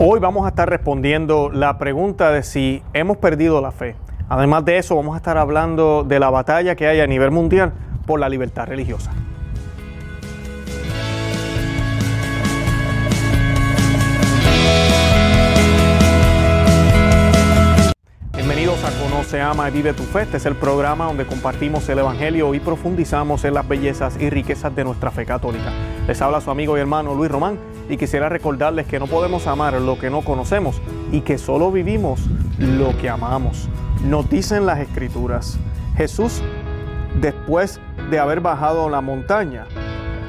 Hoy vamos a estar respondiendo la pregunta de si hemos perdido la fe. Además de eso, vamos a estar hablando de la batalla que hay a nivel mundial por la libertad religiosa. Bienvenidos a Conoce, Ama y Vive tu Fe. Este es el programa donde compartimos el Evangelio y profundizamos en las bellezas y riquezas de nuestra fe católica. Les habla su amigo y hermano Luis Román y quisiera recordarles que no podemos amar lo que no conocemos y que solo vivimos lo que amamos. Nos dicen las escrituras, Jesús después de haber bajado la montaña,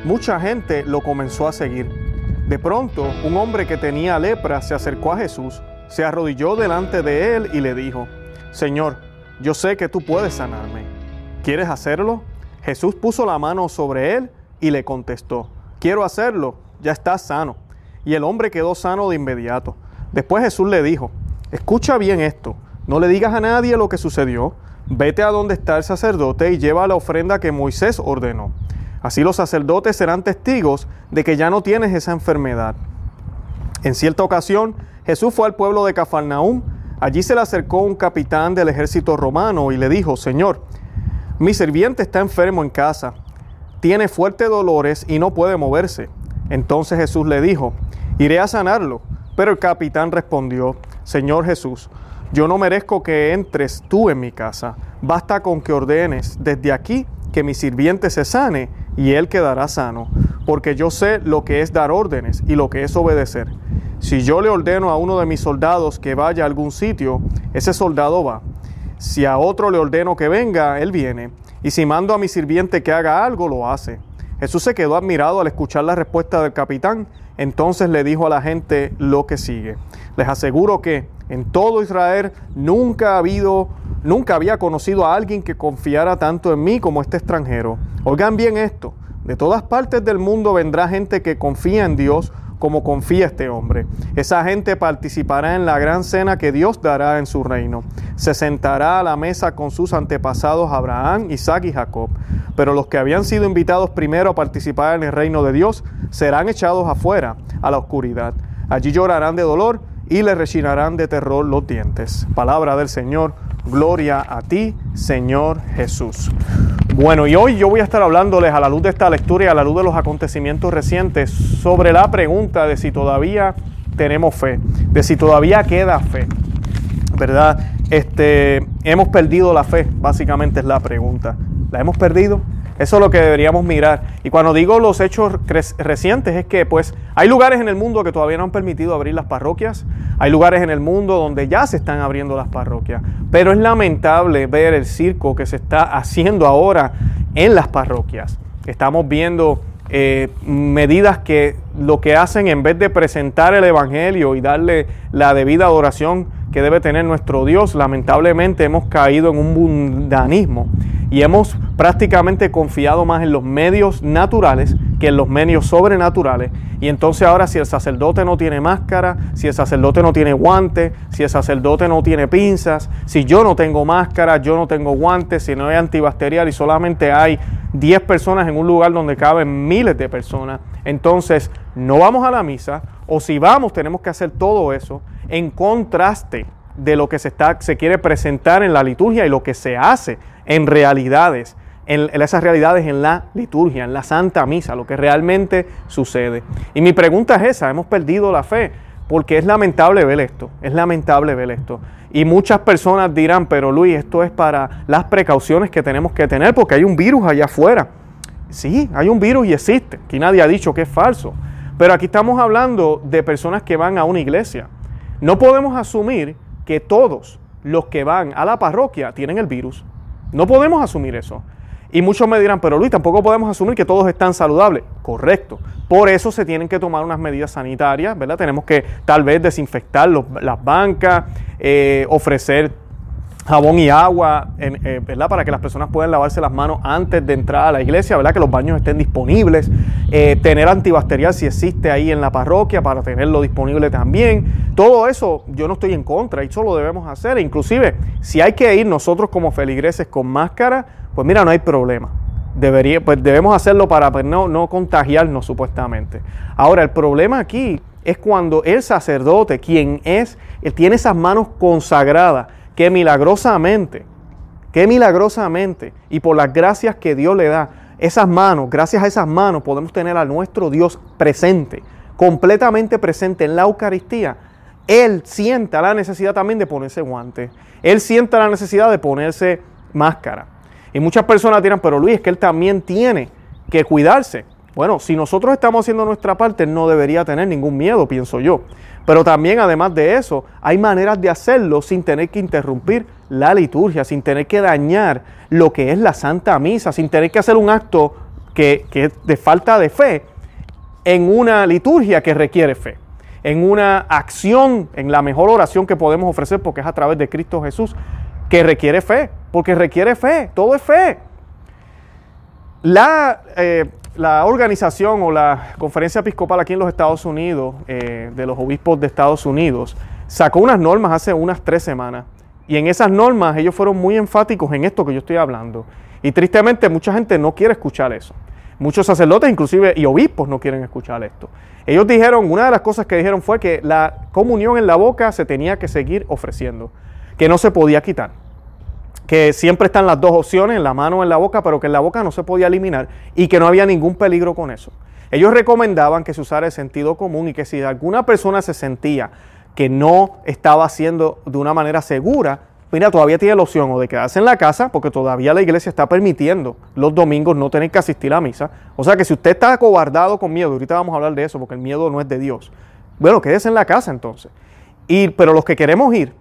mucha gente lo comenzó a seguir. De pronto, un hombre que tenía lepra se acercó a Jesús, se arrodilló delante de él y le dijo, Señor, yo sé que tú puedes sanarme. ¿Quieres hacerlo? Jesús puso la mano sobre él y le contestó, quiero hacerlo ya estás sano. Y el hombre quedó sano de inmediato. Después Jesús le dijo, escucha bien esto, no le digas a nadie lo que sucedió, vete a donde está el sacerdote y lleva la ofrenda que Moisés ordenó. Así los sacerdotes serán testigos de que ya no tienes esa enfermedad. En cierta ocasión, Jesús fue al pueblo de Cafarnaúm. Allí se le acercó un capitán del ejército romano y le dijo, Señor, mi sirviente está enfermo en casa, tiene fuertes dolores y no puede moverse. Entonces Jesús le dijo, iré a sanarlo. Pero el capitán respondió, Señor Jesús, yo no merezco que entres tú en mi casa. Basta con que ordenes desde aquí que mi sirviente se sane y él quedará sano, porque yo sé lo que es dar órdenes y lo que es obedecer. Si yo le ordeno a uno de mis soldados que vaya a algún sitio, ese soldado va. Si a otro le ordeno que venga, él viene. Y si mando a mi sirviente que haga algo, lo hace. Jesús se quedó admirado al escuchar la respuesta del capitán, entonces le dijo a la gente lo que sigue. Les aseguro que en todo Israel nunca ha habido, nunca había conocido a alguien que confiara tanto en mí como este extranjero. Oigan bien esto, de todas partes del mundo vendrá gente que confía en Dios como confía este hombre. Esa gente participará en la gran cena que Dios dará en su reino. Se sentará a la mesa con sus antepasados Abraham, Isaac y Jacob. Pero los que habían sido invitados primero a participar en el reino de Dios serán echados afuera, a la oscuridad. Allí llorarán de dolor y le rechinarán de terror los dientes. Palabra del Señor. Gloria a ti, Señor Jesús. Bueno, y hoy yo voy a estar hablándoles a la luz de esta lectura y a la luz de los acontecimientos recientes sobre la pregunta de si todavía tenemos fe, de si todavía queda fe. ¿Verdad? Este, hemos perdido la fe, básicamente es la pregunta. ¿La hemos perdido? Eso es lo que deberíamos mirar. Y cuando digo los hechos recientes es que pues hay lugares en el mundo que todavía no han permitido abrir las parroquias, hay lugares en el mundo donde ya se están abriendo las parroquias, pero es lamentable ver el circo que se está haciendo ahora en las parroquias. Estamos viendo eh, medidas que lo que hacen en vez de presentar el Evangelio y darle la debida adoración que debe tener nuestro Dios, lamentablemente hemos caído en un mundanismo y hemos prácticamente confiado más en los medios naturales que en los medios sobrenaturales. Y entonces ahora si el sacerdote no tiene máscara, si el sacerdote no tiene guantes, si el sacerdote no tiene pinzas, si yo no tengo máscara, yo no tengo guantes, si no hay antibacterial y solamente hay 10 personas en un lugar donde caben miles de personas, entonces no vamos a la misa o si vamos tenemos que hacer todo eso en contraste de lo que se, está, se quiere presentar en la liturgia y lo que se hace en realidades, en, esas realidades en la liturgia, en la Santa Misa, lo que realmente sucede. Y mi pregunta es esa, hemos perdido la fe, porque es lamentable ver esto, es lamentable ver esto. Y muchas personas dirán, pero Luis, esto es para las precauciones que tenemos que tener, porque hay un virus allá afuera. Sí, hay un virus y existe, aquí nadie ha dicho que es falso. Pero aquí estamos hablando de personas que van a una iglesia. No podemos asumir que todos los que van a la parroquia tienen el virus. No podemos asumir eso. Y muchos me dirán, pero Luis, tampoco podemos asumir que todos están saludables. Correcto. Por eso se tienen que tomar unas medidas sanitarias, ¿verdad? Tenemos que tal vez desinfectar las bancas, eh, ofrecer jabón y agua, eh, ¿verdad? Para que las personas puedan lavarse las manos antes de entrar a la iglesia, ¿verdad? Que los baños estén disponibles, eh, tener antibacterial si existe ahí en la parroquia para tenerlo disponible también. Todo eso yo no estoy en contra, eso lo debemos hacer. Inclusive, si hay que ir nosotros como feligreses con máscara, pues mira, no hay problema. Debería, pues debemos hacerlo para pues, no, no contagiarnos supuestamente. Ahora, el problema aquí es cuando el sacerdote, quien es, él tiene esas manos consagradas, que milagrosamente, que milagrosamente, y por las gracias que Dios le da, esas manos, gracias a esas manos podemos tener a nuestro Dios presente, completamente presente en la Eucaristía. Él sienta la necesidad también de ponerse guante. Él sienta la necesidad de ponerse máscara. Y muchas personas dirán, pero Luis, es que él también tiene que cuidarse. Bueno, si nosotros estamos haciendo nuestra parte, no debería tener ningún miedo, pienso yo. Pero también, además de eso, hay maneras de hacerlo sin tener que interrumpir la liturgia, sin tener que dañar lo que es la Santa Misa, sin tener que hacer un acto que, que es de falta de fe en una liturgia que requiere fe, en una acción, en la mejor oración que podemos ofrecer, porque es a través de Cristo Jesús, que requiere fe, porque requiere fe, todo es fe. La, eh, la organización o la conferencia episcopal aquí en los Estados Unidos, eh, de los obispos de Estados Unidos, sacó unas normas hace unas tres semanas. Y en esas normas ellos fueron muy enfáticos en esto que yo estoy hablando. Y tristemente mucha gente no quiere escuchar eso. Muchos sacerdotes inclusive y obispos no quieren escuchar esto. Ellos dijeron, una de las cosas que dijeron fue que la comunión en la boca se tenía que seguir ofreciendo, que no se podía quitar que siempre están las dos opciones, en la mano o en la boca, pero que en la boca no se podía eliminar y que no había ningún peligro con eso. Ellos recomendaban que se usara el sentido común y que si alguna persona se sentía que no estaba haciendo de una manera segura, mira, todavía tiene la opción o de quedarse en la casa, porque todavía la iglesia está permitiendo los domingos no tener que asistir a misa. O sea que si usted está acobardado con miedo, ahorita vamos a hablar de eso, porque el miedo no es de Dios. Bueno, quédese en la casa entonces. Y, pero los que queremos ir,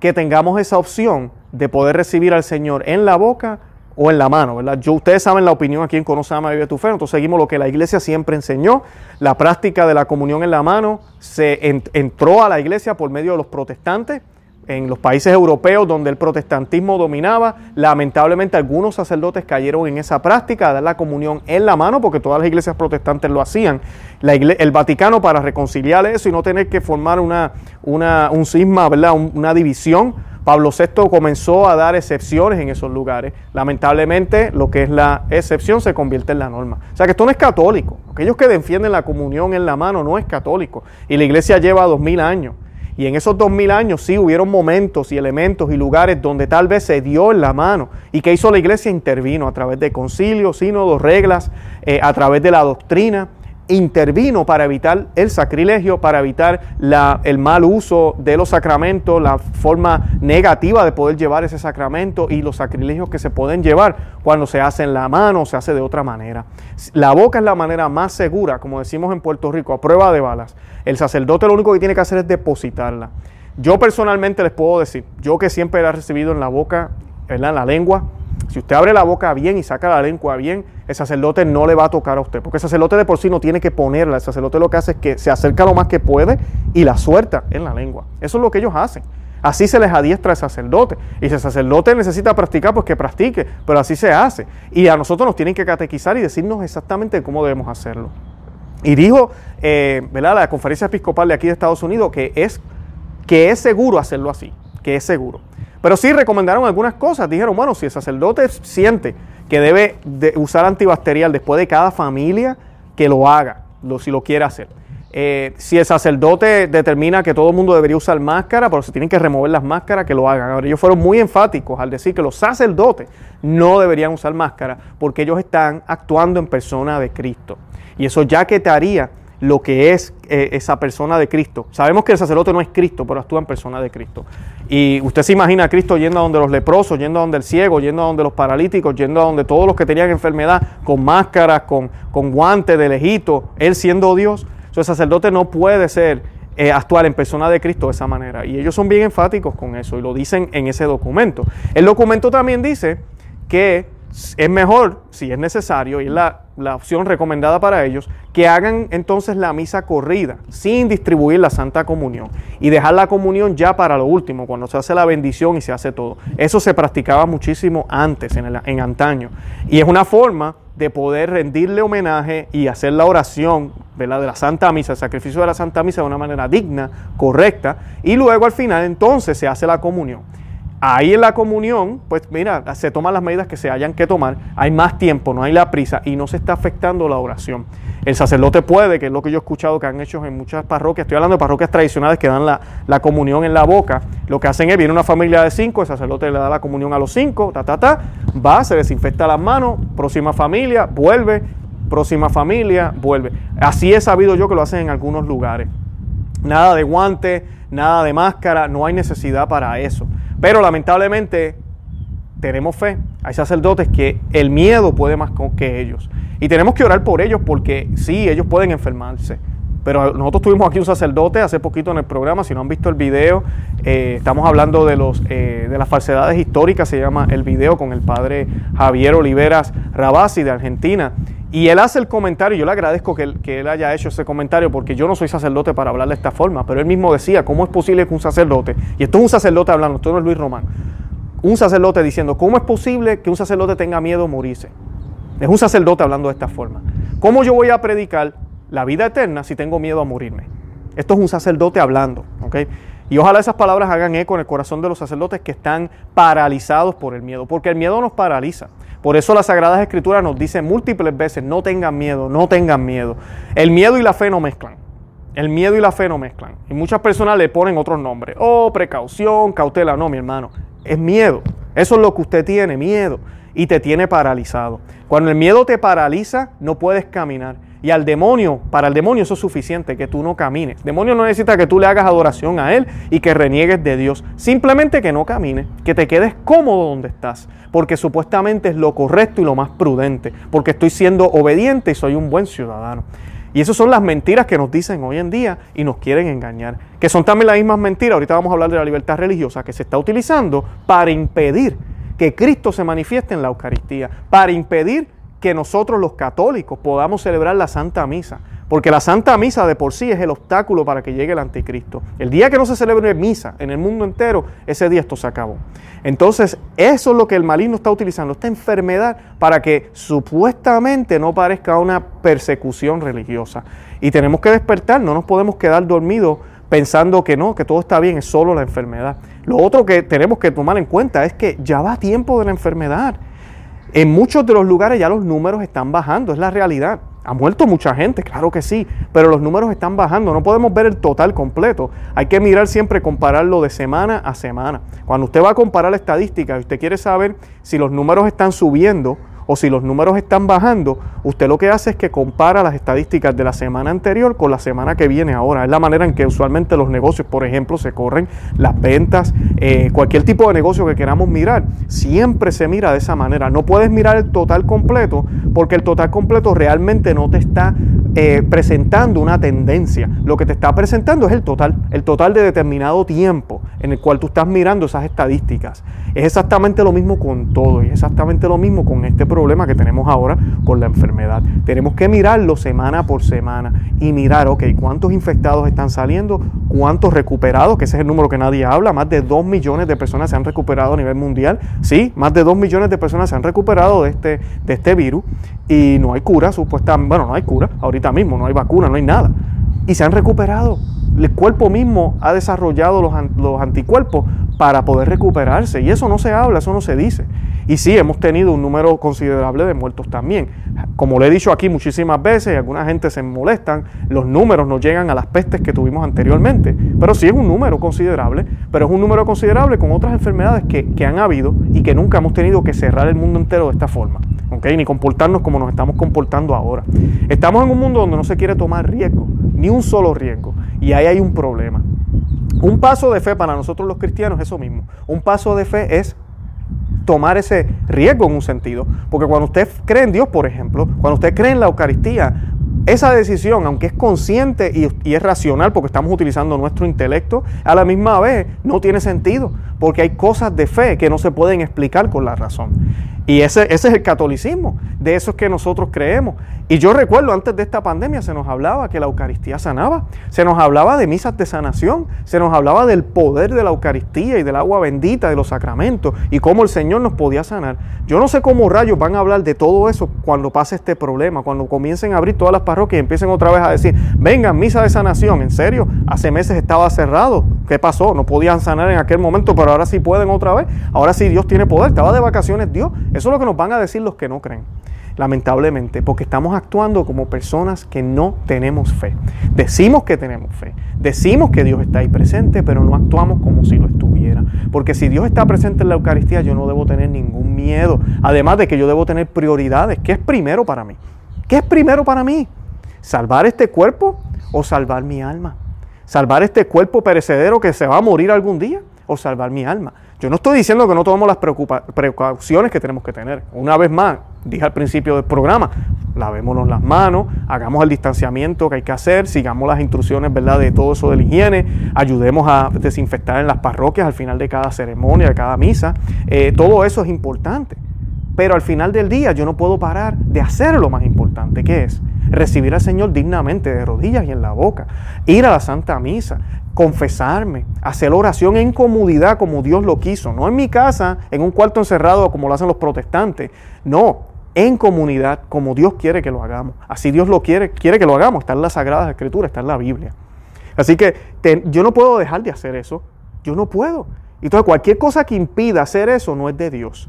que tengamos esa opción de poder recibir al Señor en la boca o en la mano, ¿verdad? Yo, ustedes saben la opinión aquí en Conoce, Ama, Vive tu Fe, entonces seguimos lo que la iglesia siempre enseñó, la práctica de la comunión en la mano se entró a la iglesia por medio de los protestantes, en los países europeos donde el protestantismo dominaba, lamentablemente algunos sacerdotes cayeron en esa práctica de dar la comunión en la mano, porque todas las iglesias protestantes lo hacían. el Vaticano para reconciliar eso y no tener que formar una, una un cisma, ¿verdad? una división, Pablo VI comenzó a dar excepciones en esos lugares. Lamentablemente, lo que es la excepción se convierte en la norma. O sea que esto no es católico. Aquellos que defienden la comunión en la mano no es católico. Y la iglesia lleva dos mil años. Y en esos dos mil años sí hubieron momentos y elementos y lugares donde tal vez se dio en la mano. ¿Y que hizo la iglesia? Intervino a través de concilios, sínodos, reglas, eh, a través de la doctrina intervino para evitar el sacrilegio, para evitar el mal uso de los sacramentos, la forma negativa de poder llevar ese sacramento y los sacrilegios que se pueden llevar cuando se hace en la mano o se hace de otra manera. La boca es la manera más segura, como decimos en Puerto Rico, a prueba de balas. El sacerdote lo único que tiene que hacer es depositarla. Yo personalmente les puedo decir, yo que siempre la he recibido en la boca, en la lengua, si usted abre la boca bien y saca la lengua bien, el sacerdote no le va a tocar a usted, porque el sacerdote de por sí no tiene que ponerla, el sacerdote lo que hace es que se acerca lo más que puede y la suelta en la lengua. Eso es lo que ellos hacen. Así se les adiestra al sacerdote. Y si el sacerdote necesita practicar, pues que practique, pero así se hace. Y a nosotros nos tienen que catequizar y decirnos exactamente cómo debemos hacerlo. Y dijo, eh, ¿verdad? La conferencia episcopal de aquí de Estados Unidos que es, que es seguro hacerlo así, que es seguro. Pero sí recomendaron algunas cosas. Dijeron, bueno, si el sacerdote siente que debe usar antibacterial después de cada familia, que lo haga, lo, si lo quiere hacer. Eh, si el sacerdote determina que todo el mundo debería usar máscara, pero se tienen que remover las máscaras, que lo hagan. Ahora, ellos fueron muy enfáticos al decir que los sacerdotes no deberían usar máscara porque ellos están actuando en persona de Cristo. Y eso ya que te haría lo que es eh, esa persona de Cristo. Sabemos que el sacerdote no es Cristo, pero actúa en persona de Cristo. Y usted se imagina a Cristo yendo a donde los leprosos, yendo a donde el ciego, yendo a donde los paralíticos, yendo a donde todos los que tenían enfermedad, con máscaras, con, con guantes de lejito, él siendo Dios. el sacerdote no puede ser eh, actuar en persona de Cristo de esa manera. Y ellos son bien enfáticos con eso y lo dicen en ese documento. El documento también dice que es mejor, si es necesario, y es la, opción recomendada para ellos, que hagan entonces la misa corrida, sin distribuir la Santa Comunión, y dejar la comunión ya para lo último, cuando se hace la bendición y se hace todo. Eso se practicaba muchísimo antes, en, antaño, y es una forma de poder rendirle homenaje y hacer la oración de la Santa Misa, el sacrificio de la Santa Misa de una manera digna, correcta, y luego al final entonces se hace la comunión. Ahí en la comunión, pues mira, se toman las medidas que se hayan que tomar, hay más tiempo, no hay la prisa y no se está afectando la oración. El sacerdote puede, que es lo que yo he escuchado que han hecho en muchas parroquias, estoy hablando de parroquias tradicionales que dan la, comunión en la boca, lo que hacen es, viene una familia de cinco, el sacerdote le da la comunión a los cinco, ta, ta, ta, va, se desinfecta las manos, próxima familia, vuelve, próxima familia, vuelve. Así he sabido yo que lo hacen en algunos lugares. Nada de guante, nada de máscara, no hay necesidad para eso. Pero lamentablemente tenemos fe. Hay sacerdotes que el miedo puede más que ellos. Y tenemos que orar por ellos porque sí, ellos pueden enfermarse. Pero nosotros tuvimos aquí un sacerdote hace poquito en el programa, si no han visto el video, eh, estamos hablando de, los, eh, de las falsedades históricas, se llama el video con el padre Javier Oliveras Rabasi de Argentina. Y él hace el comentario, yo le agradezco que él, haya hecho ese comentario porque yo no soy sacerdote para hablar de esta forma, pero él mismo decía, ¿cómo es posible que un sacerdote, y esto es un sacerdote hablando, esto no es Luis Román, un sacerdote diciendo, ¿cómo es posible que un sacerdote tenga miedo a morirse? Es un sacerdote hablando de esta forma. ¿Cómo yo voy a predicar la vida eterna si tengo miedo a morirme? Esto es un sacerdote hablando, ¿ok? Y ojalá esas palabras hagan eco en el corazón de los sacerdotes que están paralizados por el miedo, porque el miedo nos paraliza. Por eso las Sagradas Escrituras nos dicen múltiples veces, no tengan miedo, no tengan miedo. El miedo y la fe no mezclan. El miedo y la fe no mezclan. Y muchas personas le ponen otros nombres. Oh, precaución, cautela. No, mi hermano. Es miedo. Eso es lo que usted tiene, miedo. Y te tiene paralizado. Cuando el miedo te paraliza, no puedes caminar. Y al demonio, para el demonio eso es suficiente, que tú no camines. El demonio no necesita que tú le hagas adoración a él y que reniegues de Dios. Simplemente que no camines, que te quedes cómodo donde estás, porque supuestamente es lo correcto y lo más prudente, porque estoy siendo obediente y soy un buen ciudadano. Y esas son las mentiras que nos dicen hoy en día y nos quieren engañar. Que son también las mismas mentiras, ahorita vamos a hablar de la libertad religiosa, que se está utilizando para impedir que Cristo se manifieste en la Eucaristía, para impedir que nosotros los católicos podamos celebrar la Santa Misa. Porque la Santa Misa de por sí es el obstáculo para que llegue el anticristo. El día que no se celebre misa en el mundo entero, ese día esto se acabó. Entonces, eso es lo que el maligno está utilizando, esta enfermedad, para que supuestamente no parezca una persecución religiosa. Y tenemos que despertar, no nos podemos quedar dormidos pensando que no, que todo está bien, es solo la enfermedad. Lo otro que tenemos que tomar en cuenta es que ya va tiempo de la enfermedad. En muchos de los lugares ya los números están bajando, es la realidad. Ha muerto mucha gente, claro que sí, pero los números están bajando. No podemos ver el total completo. Hay que mirar siempre, compararlo de semana a semana. Cuando usted va a comparar la estadística y usted quiere saber si los números están subiendo o si los números están bajando, usted lo que hace es que compara las estadísticas de la semana anterior con la semana que viene ahora. Es la manera en que usualmente los negocios, por ejemplo, se corren, las ventas, eh, cualquier tipo de negocio que queramos mirar, siempre se mira de esa manera. No puedes mirar el total completo porque el total completo realmente no te está eh, presentando una tendencia. Lo que te está presentando es el total, el total de determinado tiempo en el cual tú estás mirando esas estadísticas. Es exactamente lo mismo con todo y exactamente lo mismo con este problema que tenemos ahora con la enfermedad. Tenemos que mirarlo semana por semana y mirar, ok, cuántos infectados están saliendo, cuántos recuperados, que ese es el número que nadie habla, más de 2 millones de personas se han recuperado a nivel mundial. Sí, más de 2 millones de personas se han recuperado de este, de este virus y no hay cura, supuestamente, bueno, no hay cura, ahorita mismo no hay vacuna, no hay nada. Y se han recuperado el cuerpo mismo ha desarrollado los, los, anticuerpos para poder recuperarse. Y eso no se habla, eso no se dice. Y sí, hemos tenido un número considerable de muertos también. Como le he dicho aquí muchísimas veces, y alguna gente se molestan, los números no llegan a las pestes que tuvimos anteriormente. Pero sí es un número considerable, pero es un número considerable con otras enfermedades que, que han habido y que nunca hemos tenido que cerrar el mundo entero de esta forma. ¿Okay? Ni comportarnos como nos estamos comportando ahora. Estamos en un mundo donde no se quiere tomar riesgo, ni un solo riesgo. Y ahí hay un problema. Un paso de fe para nosotros los cristianos es eso mismo. Un paso de fe es tomar ese riesgo en un sentido. Porque cuando usted cree en Dios, por ejemplo, cuando usted cree en la Eucaristía, esa decisión, aunque es consciente y, es racional porque estamos utilizando nuestro intelecto, a la misma vez no tiene sentido, porque hay cosas de fe que no se pueden explicar con la razón. Y ese, ese es el catolicismo, de eso es que nosotros creemos. Y yo recuerdo antes de esta pandemia se nos hablaba que la Eucaristía sanaba, se nos hablaba de misas de sanación, se nos hablaba del poder de la Eucaristía y del agua bendita, de los sacramentos y cómo el Señor nos podía sanar. Yo no sé cómo rayos van a hablar de todo eso cuando pase este problema, cuando comiencen a abrir todas las parroquias y empiecen otra vez a decir, vengan, misa de sanación, en serio, hace meses estaba cerrado ¿Qué pasó? No podían sanar en aquel momento, pero ahora sí pueden otra vez. Ahora sí Dios tiene poder. Estaba de vacaciones Dios. Eso es lo que nos van a decir los que no creen lamentablemente, porque estamos actuando como personas que no tenemos fe. Decimos que tenemos fe, decimos que Dios está ahí presente, pero no actuamos como si lo estuviera. Porque si Dios está presente en la Eucaristía, yo no debo tener ningún miedo. Además de que yo debo tener prioridades. ¿Qué es primero para mí? ¿Qué es primero para mí? ¿Salvar este cuerpo o salvar mi alma? ¿Salvar este cuerpo perecedero que se va a morir algún día o salvar mi alma? Yo no estoy diciendo que no tomemos las precauciones que tenemos que tener. Una vez más, dije al principio del programa, lavémonos las manos, hagamos el distanciamiento que hay que hacer, sigamos las instrucciones ¿verdad? de todo eso de la higiene, ayudemos a desinfectar en las parroquias al final de cada ceremonia, de cada misa. Eh, todo eso es importante. Pero al final del día yo no puedo parar de hacer lo más importante, que es recibir al Señor dignamente, de rodillas y en la boca, ir a la Santa Misa, confesarme, hacer oración en comodidad como Dios lo quiso, no en mi casa, en un cuarto encerrado como lo hacen los protestantes, no, en comunidad como Dios quiere que lo hagamos. Así Dios lo quiere, quiere que lo hagamos, está en las Sagradas Escrituras, está en la Biblia. Así que yo no puedo dejar de hacer eso, yo no puedo. Entonces cualquier cosa que impida hacer eso no es de Dios.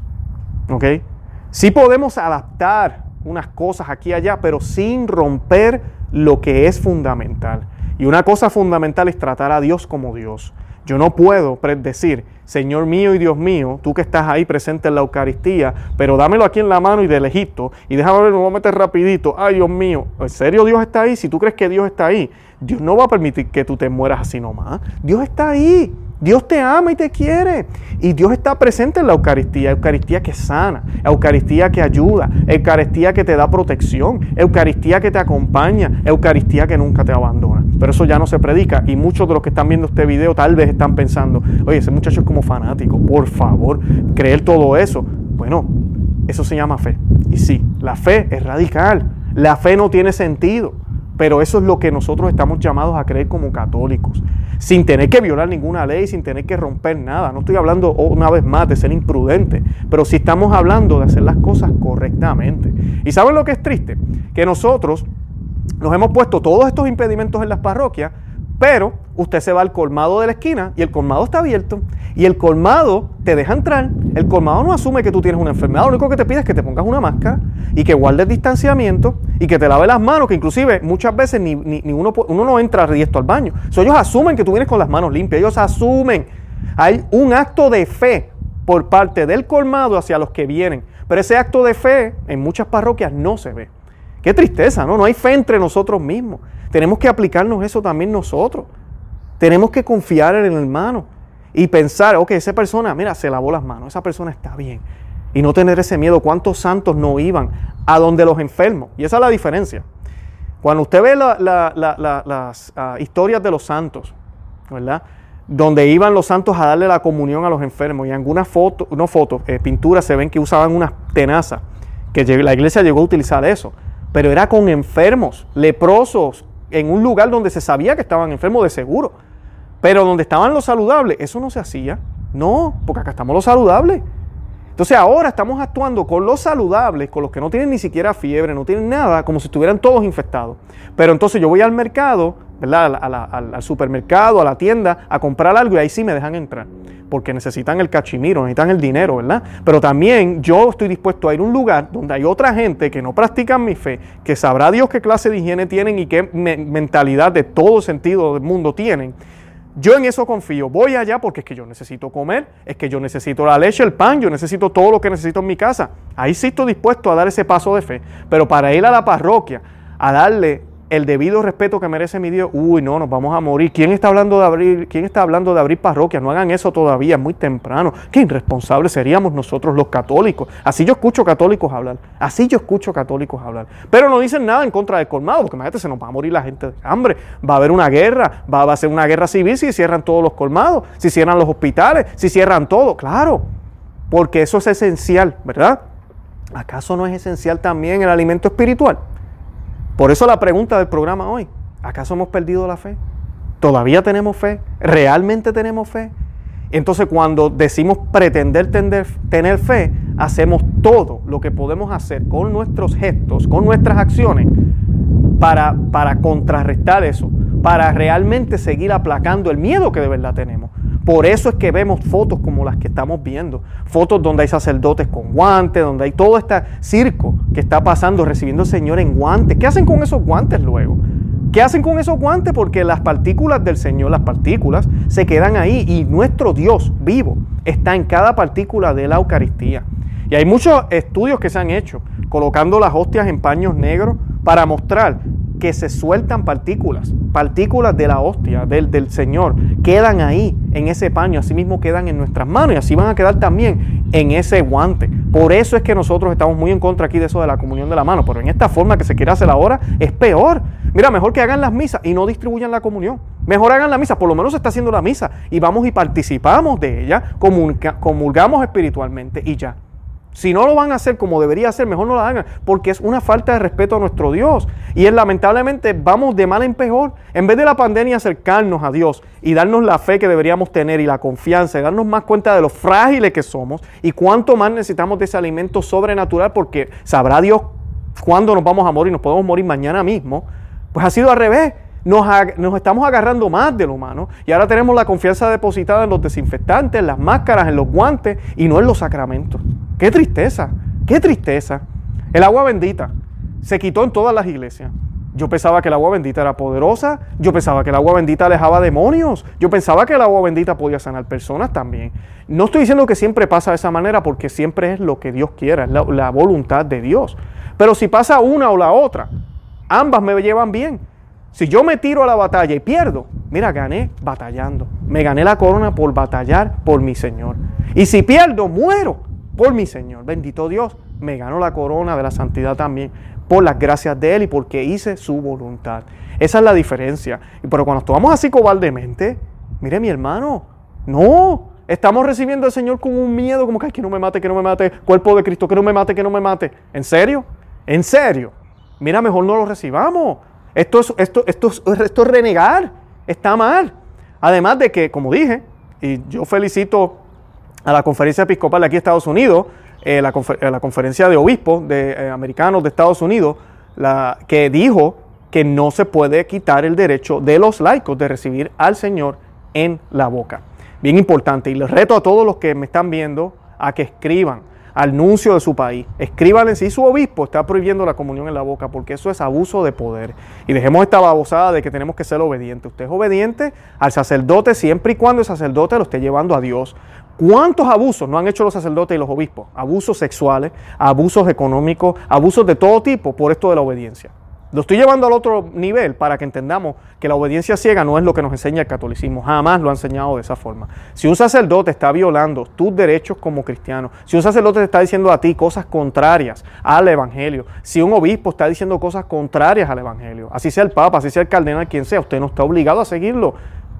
¿Ok? Sí podemos adaptar unas cosas aquí y allá, pero sin romper lo que es fundamental. Y una cosa fundamental es tratar a Dios como Dios. Yo no puedo decir, Señor mío y Dios mío, tú que estás ahí presente en la Eucaristía, pero dámelo aquí en la mano y de lejito, y déjame ver, un meter rapidito, ay Dios mío, ¿en serio Dios está ahí? Si tú crees que Dios está ahí, Dios no va a permitir que tú te mueras así nomás. Dios está ahí. Dios te ama y te quiere. Y Dios está presente en la Eucaristía. Eucaristía que sana, Eucaristía que ayuda, Eucaristía que te da protección, Eucaristía que te acompaña, Eucaristía que nunca te abandona. Pero eso ya no se predica. Y muchos de los que están viendo este video tal vez están pensando, oye, ese muchacho es como fanático. Por favor, creer todo eso. Bueno, eso se llama fe. Y sí, la fe es radical. La fe no tiene sentido. Pero eso es lo que nosotros estamos llamados a creer como católicos, sin tener que violar ninguna ley, sin tener que romper nada. No estoy hablando una vez más de ser imprudente, pero sí estamos hablando de hacer las cosas correctamente. ¿Y saben lo que es triste? Que nosotros nos hemos puesto todos estos impedimentos en las parroquias pero usted se va al colmado de la esquina y el colmado está abierto y el colmado te deja entrar. El colmado no asume que tú tienes una enfermedad, lo único que te pide es que te pongas una máscara y que guardes distanciamiento y que te lave las manos, que inclusive muchas veces ni, uno, uno, no entra directo al baño. ellos asumen que tú vienes con las manos limpias, ellos asumen. Hay un acto de fe por parte del colmado hacia los que vienen, pero ese acto de fe en muchas parroquias no se ve. Qué tristeza, ¿no? No hay fe entre nosotros mismos. Tenemos que aplicarnos eso también nosotros. Tenemos que confiar en el hermano y pensar, ok, esa persona, mira, se lavó las manos, esa persona está bien. Y no tener ese miedo. ¿Cuántos santos no iban a donde los enfermos? Y esa es la diferencia. Cuando usted ve las ah, historias de los santos, ¿verdad? Donde iban los santos a darle la comunión a los enfermos. Y en algunas fotos, no fotos, eh, pinturas se ven que usaban unas tenazas. Que la iglesia llegó a utilizar eso. Pero era con enfermos, leprosos, en un lugar donde se sabía que estaban enfermos de seguro. Pero donde estaban los saludables, eso no se hacía. No, porque acá estamos los saludables. Entonces ahora estamos actuando con los saludables, con los que no tienen ni siquiera fiebre, no tienen nada, como si estuvieran todos infectados. Pero entonces yo voy al mercado, ¿verdad? Al, supermercado, a la tienda, a comprar algo y ahí sí me dejan entrar. Porque necesitan el cachimiro, necesitan el dinero, ¿verdad? Pero también yo estoy dispuesto a ir a un lugar donde hay otra gente que no practican mi fe, que sabrá Dios qué clase de higiene tienen y qué mentalidad de todo sentido del mundo tienen yo en eso confío. Voy allá porque es que yo necesito comer, es que yo necesito la leche, el pan, yo necesito todo lo que necesito en mi casa. Ahí sí estoy dispuesto a dar ese paso de fe. Pero para ir a la parroquia, a darle el debido respeto que merece mi Dios, uy, no, nos vamos a morir. ¿Quién está hablando de abrir, quién está hablando de abrir parroquias? No hagan eso todavía, es muy temprano. Qué irresponsables seríamos nosotros los católicos. Así yo escucho católicos hablar. Así yo escucho católicos hablar. Pero no dicen nada en contra del colmado, porque imagínate, se nos va a morir la gente de hambre. Va a haber una guerra, va, va a ser una guerra civil si cierran todos los colmados, si cierran los hospitales, si cierran todo. Claro, porque eso es esencial, ¿verdad? ¿Acaso no es esencial también el alimento espiritual? Por eso la pregunta del programa hoy, ¿acaso hemos perdido la fe? ¿Todavía tenemos fe? ¿Realmente tenemos fe? Entonces cuando decimos pretender tener, fe, hacemos todo lo que podemos hacer con nuestros gestos, con nuestras acciones, para, para contrarrestar eso. para realmente seguir aplacando el miedo que de verdad tenemos. Por eso es que vemos fotos como las que estamos viendo. Fotos donde hay sacerdotes con guantes, donde hay todo este circo que está pasando, recibiendo al Señor en guantes. ¿Qué hacen con esos guantes luego? ¿Qué hacen con esos guantes? Porque las partículas del Señor, las partículas, se quedan ahí y nuestro Dios vivo está en cada partícula de la Eucaristía. Y hay muchos estudios que se han hecho colocando las hostias en paños negros para mostrar que se sueltan partículas, partículas de la hostia, del, del, Señor, quedan ahí en ese paño, así mismo quedan en nuestras manos y así van a quedar también en ese guante. Por eso es que nosotros estamos muy en contra aquí de eso de la comunión de la mano, pero en esta forma que se quiere hacer ahora es peor. Mira, mejor que hagan las misas y no distribuyan la comunión. Mejor hagan la misa, por lo menos se está haciendo la misa y vamos y participamos de ella, comulgamos espiritualmente y ya. Si no lo van a hacer como debería ser, mejor no lo hagan, porque es una falta de respeto a nuestro Dios. Y es lamentablemente vamos de mal en peor. En vez de la pandemia acercarnos a Dios y darnos la fe que deberíamos tener y la confianza y darnos más cuenta de lo frágiles que somos y cuánto más necesitamos de ese alimento sobrenatural, porque sabrá Dios cuándo nos vamos a morir, nos podemos morir mañana mismo, pues ha sido al revés. Nos, estamos agarrando más de lo humano y ahora tenemos la confianza depositada en los desinfectantes, en las máscaras, en los guantes y no en los sacramentos. Qué tristeza, qué tristeza. El agua bendita se quitó en todas las iglesias. Yo pensaba que el agua bendita era poderosa, yo pensaba que el agua bendita alejaba demonios, yo pensaba que el agua bendita podía sanar personas también. No estoy diciendo que siempre pasa de esa manera porque siempre es lo que Dios quiera, es la, la voluntad de Dios. Pero si pasa una o la otra, ambas me llevan bien. Si yo me tiro a la batalla y pierdo, mira, gané batallando. Me gané la corona por batallar por mi Señor. Y si pierdo, muero por mi Señor. Bendito Dios, me ganó la corona de la santidad también por las gracias de Él y porque hice su voluntad. Esa es la diferencia. Pero cuando actuamos así cobardemente, mire mi hermano, no, estamos recibiendo al Señor con un miedo como que, que no me mate, que no me mate, cuerpo de Cristo, que no me mate, que no me mate. ¿En serio? ¿En serio? Mira, mejor no lo recibamos. Esto es, esto, esto, esto es renegar, está mal. Además de que, como dije, y yo felicito a la conferencia episcopal aquí de Estados Unidos, eh, la, eh, conferencia de obispos de, eh, americanos de Estados Unidos, la, que dijo que no se puede quitar el derecho de los laicos de recibir al Señor en la boca. Bien importante, y les reto a todos los que me están viendo a que escriban al nuncio de su país. Escríbanle si su obispo está prohibiendo la comunión en la boca, porque eso es abuso de poder. Y dejemos esta babosada de que tenemos que ser obedientes. Usted es obediente al sacerdote siempre y cuando el sacerdote lo esté llevando a Dios. ¿Cuántos abusos no han hecho los sacerdotes y los obispos? Abusos sexuales, abusos económicos, abusos de todo tipo por esto de la obediencia. Lo estoy llevando al otro nivel para que entendamos que la obediencia ciega no es lo que nos enseña el catolicismo. Jamás lo ha enseñado de esa forma. Si un sacerdote está violando tus derechos como cristiano, si un sacerdote te está diciendo a ti cosas contrarias al evangelio, si un obispo está diciendo cosas contrarias al evangelio, así sea el papa, así sea el cardenal, quien sea, usted no está obligado a seguirlo.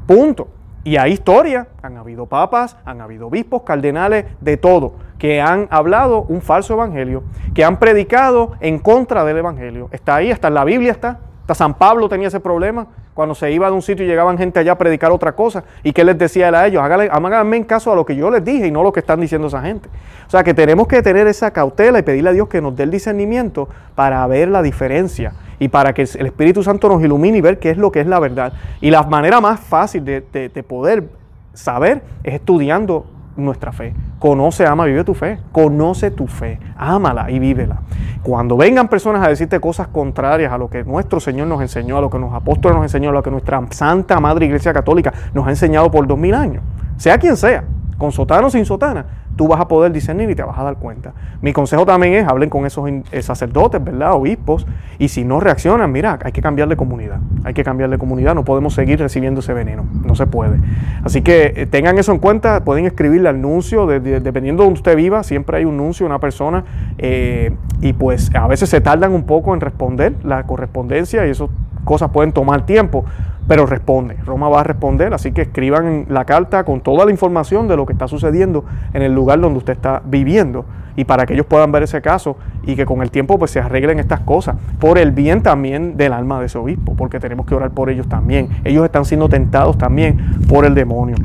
Punto. Y hay historia, han habido papas, han habido obispos, cardenales, de todo, que han hablado un falso evangelio, que han predicado en contra del evangelio. Está ahí, hasta en la Biblia está. Hasta San Pablo tenía ese problema cuando se iba de un sitio y llegaban gente allá a predicar otra cosa. ¿Y qué les decía él a ellos? Háganme en caso a lo que yo les dije y no lo que están diciendo esa gente. O sea que tenemos que tener esa cautela y pedirle a Dios que nos dé el discernimiento para ver la diferencia y para que el Espíritu Santo nos ilumine y ver qué es lo que es la verdad. Y la manera más fácil de, poder saber es estudiando nuestra fe. Conoce, ama, vive tu fe. Conoce tu fe. Ámala y vívela. Cuando vengan personas a decirte cosas contrarias a lo que nuestro Señor nos enseñó, a lo que los apóstoles nos enseñó, a lo que nuestra Santa Madre Iglesia Católica nos ha enseñado por dos mil años, sea quien sea, con sotana o sin sotana, tú vas a poder discernir y te vas a dar cuenta. Mi consejo también es, hablen con esos eh, sacerdotes, ¿verdad? Obispos, y si no reaccionan, mira, hay que cambiar de comunidad, hay que cambiar de comunidad, no podemos seguir recibiendo ese veneno, no se puede. Así que eh, tengan eso en cuenta, pueden escribirle al nuncio, dependiendo de donde usted viva, siempre hay un nuncio, una persona, eh, y pues a veces se tardan un poco en responder la correspondencia y esas cosas pueden tomar tiempo, pero responde. Roma va a responder, así que escriban la carta con toda la información de lo que está sucediendo en el lugar donde usted está viviendo y para que ellos puedan ver ese caso y que con el tiempo pues se arreglen estas cosas por el bien también del alma de ese obispo, porque tenemos que orar por ellos también. Ellos están siendo tentados también por el demonio.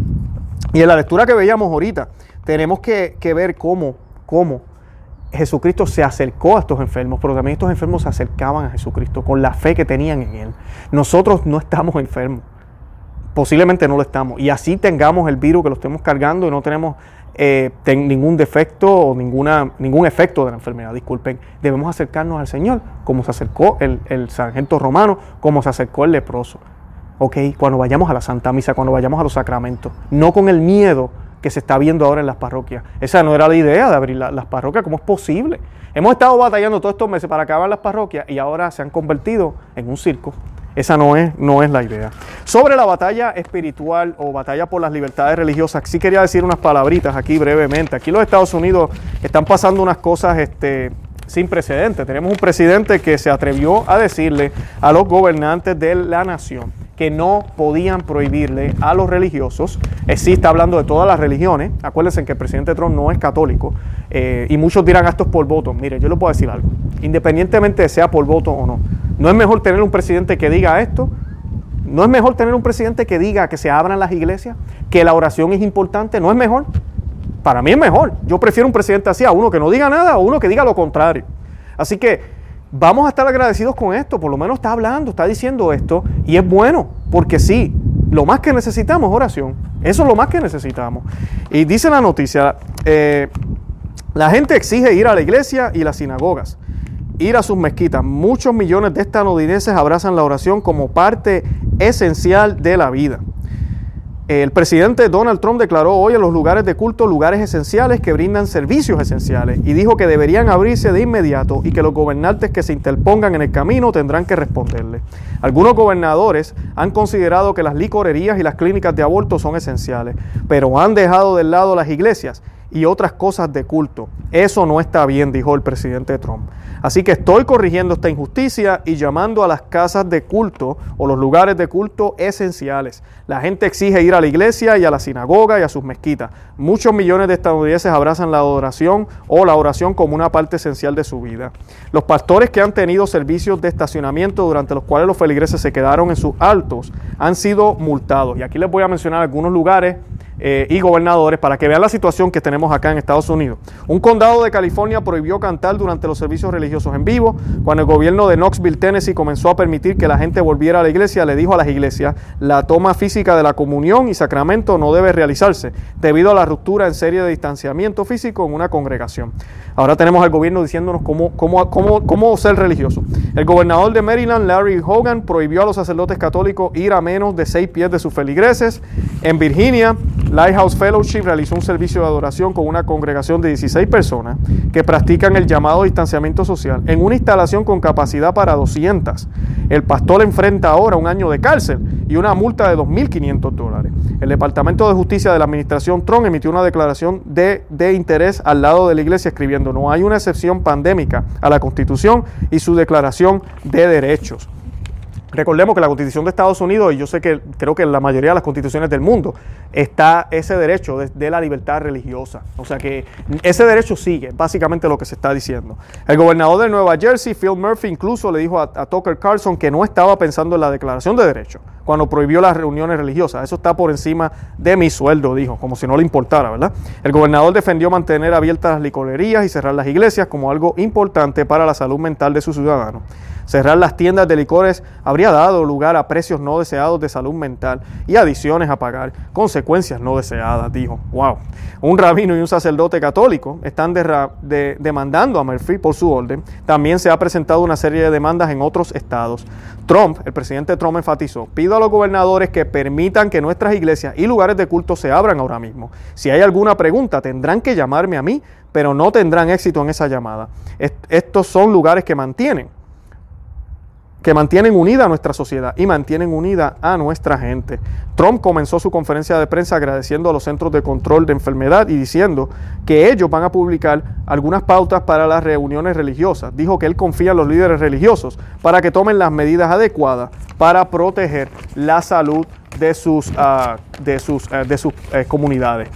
Y en la lectura que veíamos ahorita, tenemos que, ver cómo, cómo Jesucristo se acercó a estos enfermos, pero también estos enfermos se acercaban a Jesucristo con la fe que tenían en Él. Nosotros no estamos enfermos, posiblemente no lo estamos, y así tengamos el virus que lo estemos cargando y no tenemos eh, ningún defecto o ninguna, ningún efecto de la enfermedad, disculpen, debemos acercarnos al Señor como se acercó el, el sargento romano, como se acercó el leproso. Ok, cuando vayamos a la Santa Misa, cuando vayamos a los sacramentos, no con el miedo que se está viendo ahora en las parroquias. Esa no era la idea de abrir las parroquias, ¿cómo es posible? Hemos estado batallando todos estos meses para acabar las parroquias y ahora se han convertido en un circo. Esa no es, no es la idea. Sobre la batalla espiritual o batalla por las libertades religiosas, sí quería decir unas palabritas aquí brevemente. Aquí los Estados Unidos están pasando unas cosas este, sin precedentes. Tenemos un presidente que se atrevió a decirle a los gobernantes de la nación que no podían prohibirle a los religiosos, eh, sí está hablando de todas las religiones, acuérdense que el presidente Trump no es católico, eh, y muchos dirán, ah, esto es por voto. Mire, yo le puedo decir algo, independientemente de sea por voto o no, no es mejor tener un presidente que diga esto, no es mejor tener un presidente que diga que se abran las iglesias, que la oración es importante, no es mejor. Para mí es mejor. Yo prefiero un presidente así a uno que no diga nada o uno que diga lo contrario. Así que vamos a estar agradecidos con esto, por lo menos está hablando, está diciendo esto, y es bueno, porque sí, lo más que necesitamos es oración, eso es lo más que necesitamos. Y dice la noticia, eh, la gente exige ir a la iglesia y las sinagogas, ir a sus mezquitas. Muchos millones de estadounidenses abrazan la oración como parte esencial de la vida. El presidente Donald Trump declaró hoy en los lugares de culto lugares esenciales que brindan servicios esenciales y dijo que deberían abrirse de inmediato y que los gobernantes que se interpongan en el camino tendrán que responderle. Algunos gobernadores han considerado que las licorerías y las clínicas de aborto son esenciales, pero han dejado de lado las iglesias y otras cosas de culto. Eso no está bien, dijo el presidente Trump. Así que estoy corrigiendo esta injusticia y llamando a las casas de culto o los lugares de culto esenciales. La gente exige ir a la iglesia y a la sinagoga y a sus mezquitas. Muchos millones de estadounidenses abrazan la adoración o la oración como una parte esencial de su vida. Los pastores que han tenido servicios de estacionamiento durante los cuales los feligreses se quedaron en sus altos han sido multados. Y aquí les voy a mencionar algunos lugares eh, y gobernadores para que vean la situación que tenemos acá en Estados Unidos. Un condado de California prohibió cantar durante los servicios religiosos en vivo. Cuando el gobierno de Knoxville, Tennessee comenzó a permitir que la gente volviera a la iglesia, le dijo a las iglesias, la toma física de la comunión y sacramento no debe realizarse debido a la ruptura en serie de distanciamiento físico en una congregación. Ahora tenemos al gobierno diciéndonos cómo, cómo, cómo, cómo ser religioso. El gobernador de Maryland, Larry Hogan, prohibió a los sacerdotes católicos ir a menos de seis pies de sus feligreses. En Virginia, Lighthouse Fellowship realizó un servicio de adoración con una congregación de 16 personas que practican el llamado distanciamiento social en una instalación con capacidad para 200. El pastor enfrenta ahora un año de cárcel y una multa de 2.500 dólares. El Departamento de Justicia de la Administración Trump emitió una declaración de, de interés al lado de la iglesia escribiendo no hay una excepción pandémica a la Constitución y su declaración de derechos. Recordemos que la Constitución de Estados Unidos, y yo sé que creo que en la mayoría de las constituciones del mundo, está ese derecho de, la libertad religiosa. O sea que ese derecho sigue, básicamente lo que se está diciendo. El gobernador de Nueva Jersey, Phil Murphy, incluso le dijo a, Tucker Carlson que no estaba pensando en la declaración de derechos cuando prohibió las reuniones religiosas. Eso está por encima de mi sueldo, dijo, como si no le importara, ¿verdad? El gobernador defendió mantener abiertas las licorerías y cerrar las iglesias como algo importante para la salud mental de sus ciudadanos. Cerrar las tiendas de licores habría dado lugar a precios no deseados de salud mental y adiciones a pagar, consecuencias no deseadas, dijo. Wow. Un rabino y un sacerdote católico están demandando a Murphy por su orden. También se ha presentado una serie de demandas en otros estados. Trump, el presidente Trump enfatizó, pido a los gobernadores que permitan que nuestras iglesias y lugares de culto se abran ahora mismo. Si hay alguna pregunta, tendrán que llamarme a mí, pero no tendrán éxito en esa llamada. estos son lugares que mantienen que mantienen unida nuestra sociedad y mantienen unida a nuestra gente. Trump comenzó su conferencia de prensa agradeciendo a los centros de control de enfermedad y diciendo que ellos van a publicar algunas pautas para las reuniones religiosas. Dijo que él confía en los líderes religiosos para que tomen las medidas adecuadas para proteger la salud de sus, ah, de sus, eh, de sus eh, comunidades.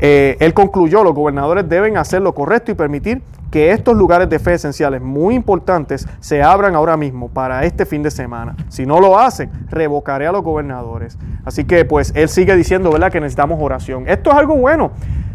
Eh, él concluyó, los gobernadores deben hacer lo correcto y permitir que estos lugares de fe esenciales muy importantes se abran ahora mismo para este fin de semana. Si no lo hacen, revocaré a los gobernadores. Así que pues él sigue diciendo, ¿verdad?, que necesitamos oración. Esto es algo bueno.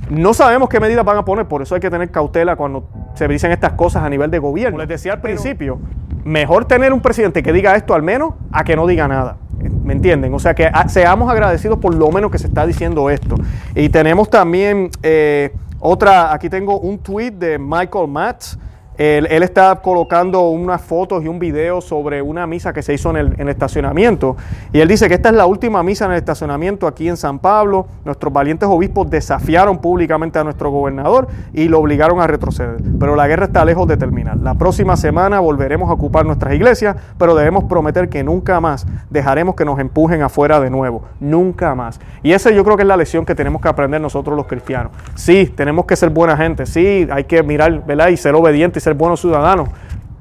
No sabemos qué medidas van a poner, por eso hay que tener cautela cuando se dicen estas cosas a nivel de gobierno. Como les decía al principio, mejor tener un presidente que diga esto al menos a que no diga nada. ¿Me entienden? O sea que ah, seamos agradecidos por lo menos que se está diciendo esto. Y tenemos también eh, otra, aquí tengo un tweet de Michael Matz él, está colocando unas fotos y un video sobre una misa que se hizo en el, estacionamiento. Y él dice que esta es la última misa en el estacionamiento aquí en San Pablo. Nuestros valientes obispos desafiaron públicamente a nuestro gobernador y lo obligaron a retroceder. Pero la guerra está lejos de terminar. La próxima semana volveremos a ocupar nuestras iglesias, pero debemos prometer que nunca más dejaremos que nos empujen afuera de nuevo. Nunca más. Y esa yo creo que es la lección que tenemos que aprender nosotros los cristianos. Sí, tenemos que ser buena gente. Sí, hay que mirar, ¿verdad? Y ser obediente y ser buenos ciudadanos,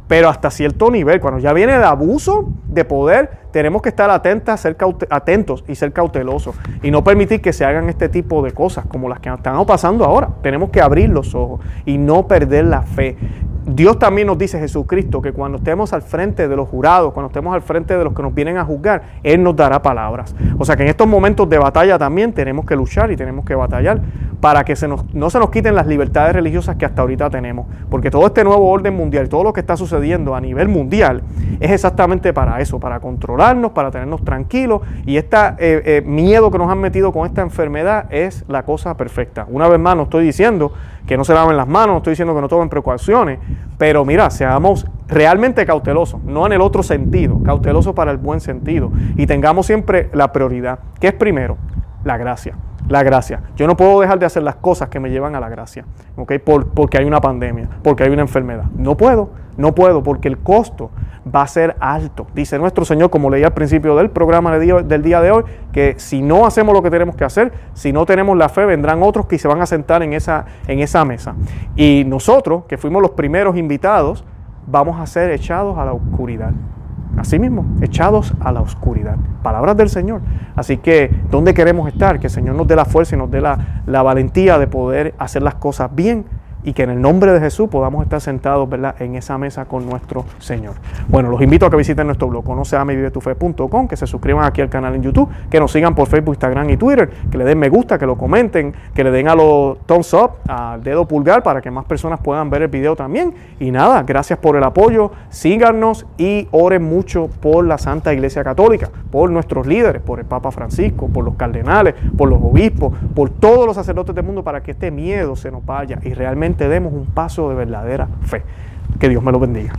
pero hasta cierto nivel, cuando ya viene el abuso de poder, tenemos que estar ser atentos y ser cautelosos y no permitir que se hagan este tipo de cosas como las que están pasando ahora. Tenemos que abrir los ojos y no perder la fe. Dios también nos dice Jesucristo que cuando estemos al frente de los jurados, cuando estemos al frente de los que nos vienen a juzgar, Él nos dará palabras. O sea que en estos momentos de batalla también tenemos que luchar y tenemos que batallar para que no se nos quiten las libertades religiosas que hasta ahorita tenemos. Porque todo este nuevo orden mundial, todo lo que está sucediendo a nivel mundial, es exactamente para eso, para controlarnos, para tenernos tranquilos. Y este miedo que nos han metido con esta enfermedad es la cosa perfecta. Una vez más, no estoy diciendo que no se laven las manos, no estoy diciendo que no tomen precauciones, pero mira, seamos realmente cautelosos, no en el otro sentido, cautelosos para el buen sentido y tengamos siempre la prioridad, que es primero, la gracia. La gracia. Yo no puedo dejar de hacer las cosas que me llevan a la gracia, ¿ok? Por, porque hay una pandemia, porque hay una enfermedad. No puedo, no puedo, porque el costo va a ser alto. Dice nuestro Señor, como leí al principio del programa del día de hoy, que si no hacemos lo que tenemos que hacer, si no tenemos la fe, vendrán otros que se van a sentar en esa, en esa mesa. Y nosotros, que fuimos los primeros invitados, vamos a ser echados a la oscuridad. Así mismo, echados a la oscuridad. Palabras del Señor. Así que, ¿dónde queremos estar? Que el Señor nos dé la fuerza y nos dé la, la valentía de poder hacer las cosas bien y que en el nombre de Jesús podamos estar sentados ¿verdad? en esa mesa con nuestro Señor. Bueno, los invito a que visiten nuestro blog, conoceamevivetufe.com, que se suscriban aquí al canal en YouTube, que nos sigan por Facebook, Instagram y Twitter, que le den me gusta, que lo comenten, que le den a los thumbs up, al dedo pulgar, para que más personas puedan ver el video también. Y nada, gracias por el apoyo, síganos y oren mucho por la Santa Iglesia Católica, por nuestros líderes, por el Papa Francisco, por los cardenales, por los obispos, por todos los sacerdotes del mundo, para que este miedo se nos vaya y realmente demos un paso de verdadera fe. Que Dios me lo bendiga.